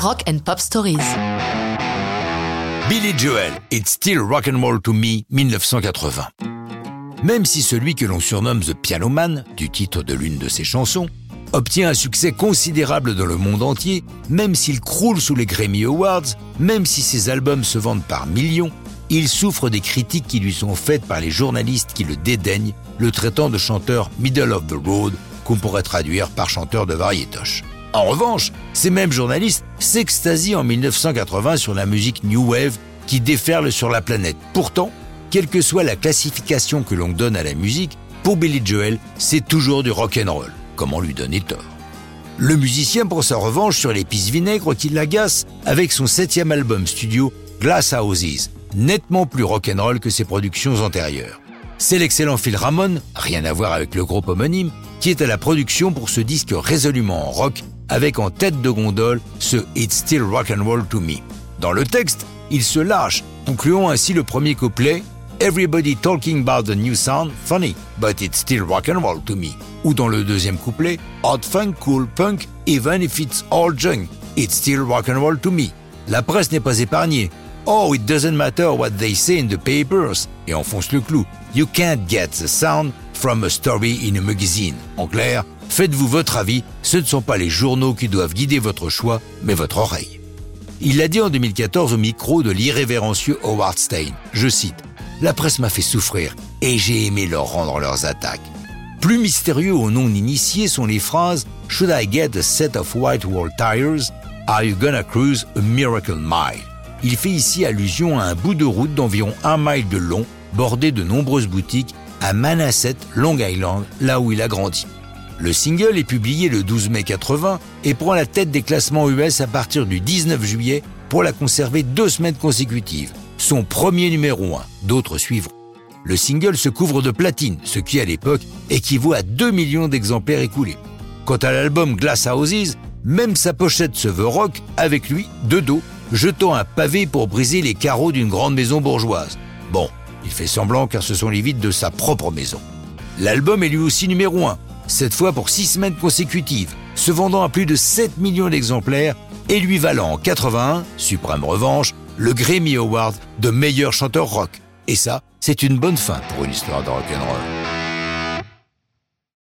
Rock and Pop Stories. Billy Joel, It's Still Rock and Roll to Me, 1980. Même si celui que l'on surnomme The Piano Man, du titre de l'une de ses chansons, obtient un succès considérable dans le monde entier, même s'il croule sous les Grammy Awards, même si ses albums se vendent par millions, il souffre des critiques qui lui sont faites par les journalistes qui le dédaignent, le traitant de chanteur middle of the road, qu'on pourrait traduire par chanteur de variétoche. En revanche, ces mêmes journalistes s'extasient en 1980 sur la musique New Wave qui déferle sur la planète. Pourtant, quelle que soit la classification que l'on donne à la musique, pour Billy Joel, c'est toujours du rock and roll. Comment lui donner tort? Le musicien prend sa revanche sur l'épice vinaigre qui l'agace avec son septième album studio Glass Houses, nettement plus rock'n'roll que ses productions antérieures. C'est l'excellent Phil Ramone, rien à voir avec le groupe homonyme, qui est à la production pour ce disque résolument en rock, avec en tête de gondole ce It's Still Rock and Roll to Me. Dans le texte, il se lâche, concluant ainsi le premier couplet Everybody talking about the new sound, funny, but it's still rock and roll to me. Ou dans le deuxième couplet Hot funk, cool punk, even if it's all junk, it's still rock and roll to me. La presse n'est pas épargnée. Oh, it doesn't matter what they say in the papers. Et enfonce le clou. You can't get the sound from a story in a magazine. En clair, faites-vous votre avis, ce ne sont pas les journaux qui doivent guider votre choix, mais votre oreille. Il l'a dit en 2014 au micro de l'irrévérencieux Howard Stein. Je cite La presse m'a fait souffrir et j'ai aimé leur rendre leurs attaques. Plus mystérieux aux non-initiés sont les phrases Should I get a set of white wall tires? Are you gonna cruise a miracle mile? Il fait ici allusion à un bout de route d'environ un mile de long, bordé de nombreuses boutiques, à Manhasset, Long Island, là où il a grandi. Le single est publié le 12 mai 80 et prend la tête des classements US à partir du 19 juillet pour la conserver deux semaines consécutives. Son premier numéro 1, d'autres suivront. Le single se couvre de platine, ce qui à l'époque équivaut à 2 millions d'exemplaires écoulés. Quant à l'album Glass Houses, même sa pochette se veut rock, avec lui, de dos, jetant un pavé pour briser les carreaux d'une grande maison bourgeoise. Bon, il fait semblant car ce sont les vides de sa propre maison. L'album est lui aussi numéro 1, cette fois pour 6 semaines consécutives, se vendant à plus de 7 millions d'exemplaires et lui valant en 81, suprême revanche, le Grammy Award de meilleur chanteur rock. Et ça, c'est une bonne fin pour une histoire de rock'n'roll.